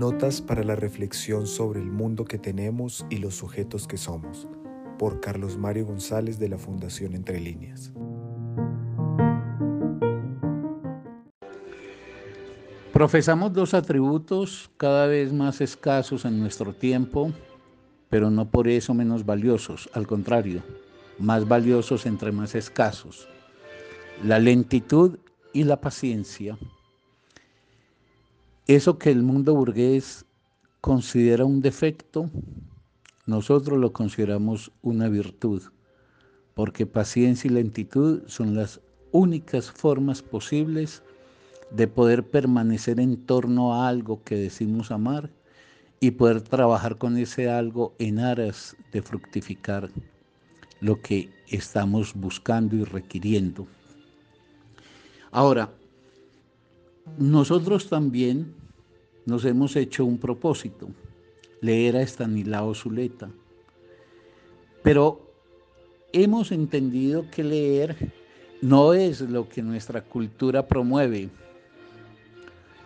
Notas para la reflexión sobre el mundo que tenemos y los sujetos que somos, por Carlos Mario González de la Fundación Entre Líneas. Profesamos dos atributos cada vez más escasos en nuestro tiempo, pero no por eso menos valiosos, al contrario, más valiosos entre más escasos. La lentitud y la paciencia. Eso que el mundo burgués considera un defecto, nosotros lo consideramos una virtud, porque paciencia y lentitud son las únicas formas posibles de poder permanecer en torno a algo que decimos amar y poder trabajar con ese algo en aras de fructificar lo que estamos buscando y requiriendo. Ahora, nosotros también nos hemos hecho un propósito, leer a Estanislao Zuleta, pero hemos entendido que leer no es lo que nuestra cultura promueve,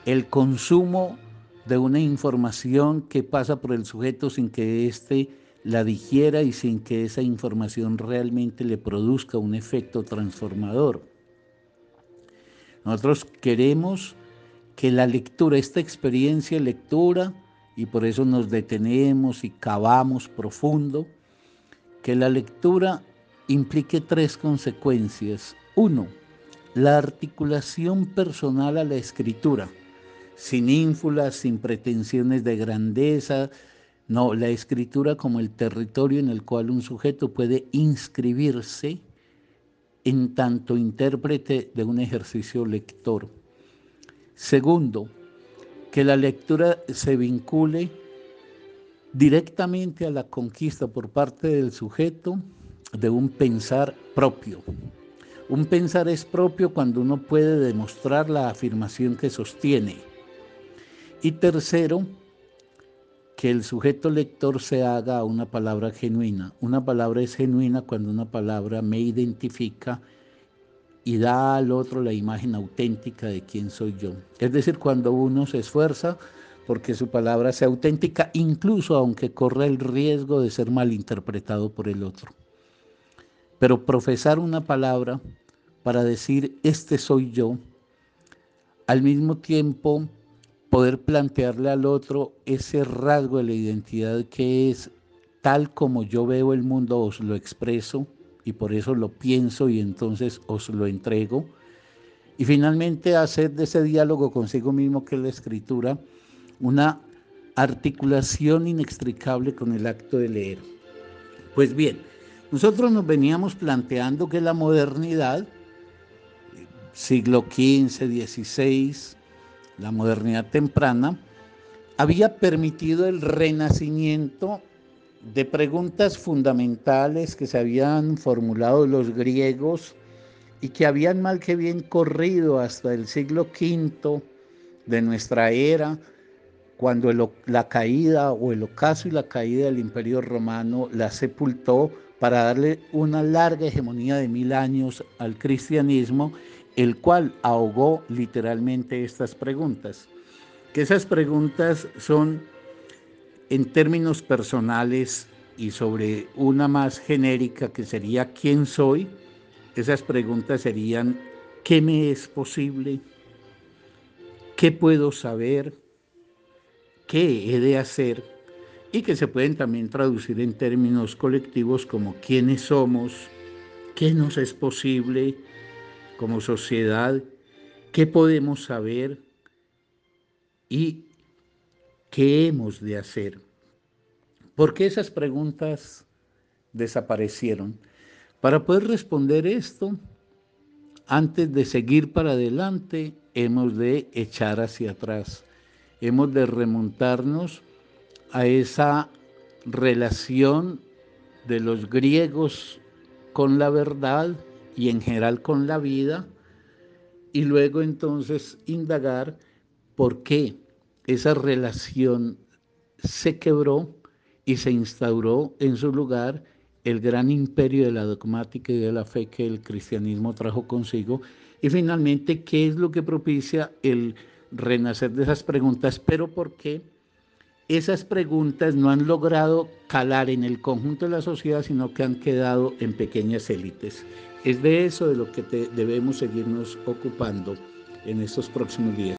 el consumo de una información que pasa por el sujeto sin que éste la digiera y sin que esa información realmente le produzca un efecto transformador. Nosotros queremos que la lectura, esta experiencia de lectura, y por eso nos detenemos y cavamos profundo, que la lectura implique tres consecuencias. Uno, la articulación personal a la escritura sin ínfulas, sin pretensiones de grandeza. No, la escritura como el territorio en el cual un sujeto puede inscribirse en tanto intérprete de un ejercicio lector. Segundo, que la lectura se vincule directamente a la conquista por parte del sujeto de un pensar propio. Un pensar es propio cuando uno puede demostrar la afirmación que sostiene y tercero, que el sujeto lector se haga una palabra genuina. Una palabra es genuina cuando una palabra me identifica y da al otro la imagen auténtica de quién soy yo. Es decir, cuando uno se esfuerza porque su palabra sea auténtica, incluso aunque corra el riesgo de ser malinterpretado por el otro. Pero profesar una palabra para decir, este soy yo, al mismo tiempo poder plantearle al otro ese rasgo de la identidad que es tal como yo veo el mundo, os lo expreso y por eso lo pienso y entonces os lo entrego. Y finalmente hacer de ese diálogo consigo mismo que es la escritura una articulación inextricable con el acto de leer. Pues bien, nosotros nos veníamos planteando que la modernidad, siglo XV, XVI, la modernidad temprana, había permitido el renacimiento de preguntas fundamentales que se habían formulado los griegos y que habían mal que bien corrido hasta el siglo V de nuestra era, cuando la caída o el ocaso y la caída del imperio romano la sepultó para darle una larga hegemonía de mil años al cristianismo el cual ahogó literalmente estas preguntas. Que esas preguntas son en términos personales y sobre una más genérica que sería ¿quién soy? Esas preguntas serían ¿qué me es posible? ¿Qué puedo saber? ¿Qué he de hacer? Y que se pueden también traducir en términos colectivos como quiénes somos, qué nos es posible, como sociedad, qué podemos saber y qué hemos de hacer. ¿Por qué esas preguntas desaparecieron? Para poder responder esto, antes de seguir para adelante, hemos de echar hacia atrás, hemos de remontarnos a esa relación de los griegos con la verdad y en general con la vida, y luego entonces indagar por qué esa relación se quebró y se instauró en su lugar el gran imperio de la dogmática y de la fe que el cristianismo trajo consigo, y finalmente qué es lo que propicia el renacer de esas preguntas, pero por qué esas preguntas no han logrado calar en el conjunto de la sociedad, sino que han quedado en pequeñas élites. Es de eso de lo que debemos seguirnos ocupando en estos próximos días.